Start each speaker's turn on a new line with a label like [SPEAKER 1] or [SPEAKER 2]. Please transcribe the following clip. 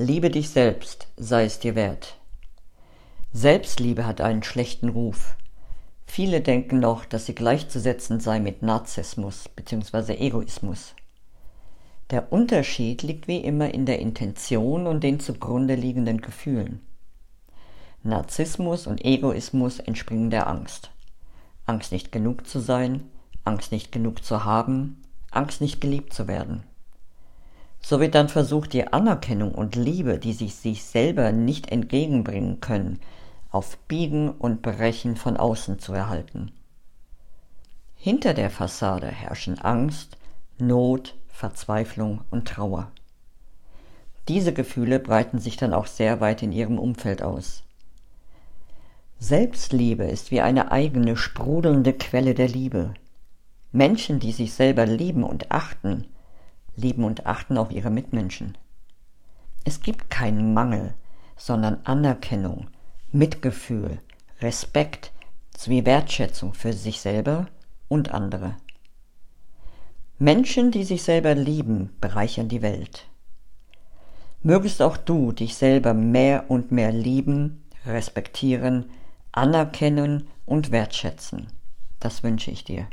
[SPEAKER 1] Liebe dich selbst, sei es dir wert. Selbstliebe hat einen schlechten Ruf. Viele denken noch, dass sie gleichzusetzen sei mit Narzissmus bzw. Egoismus. Der Unterschied liegt wie immer in der Intention und den zugrunde liegenden Gefühlen. Narzissmus und Egoismus entspringen der Angst. Angst nicht genug zu sein, Angst nicht genug zu haben, Angst nicht geliebt zu werden. So wird dann versucht, die Anerkennung und Liebe, die sich sich selber nicht entgegenbringen können, auf Biegen und Brechen von außen zu erhalten. Hinter der Fassade herrschen Angst, Not, Verzweiflung und Trauer. Diese Gefühle breiten sich dann auch sehr weit in ihrem Umfeld aus. Selbstliebe ist wie eine eigene sprudelnde Quelle der Liebe. Menschen, die sich selber lieben und achten, lieben und achten auch ihre Mitmenschen. Es gibt keinen Mangel, sondern Anerkennung, Mitgefühl, Respekt sowie Wertschätzung für sich selber und andere. Menschen, die sich selber lieben, bereichern die Welt. Mögest auch du dich selber mehr und mehr lieben, respektieren, anerkennen und wertschätzen. Das wünsche ich dir.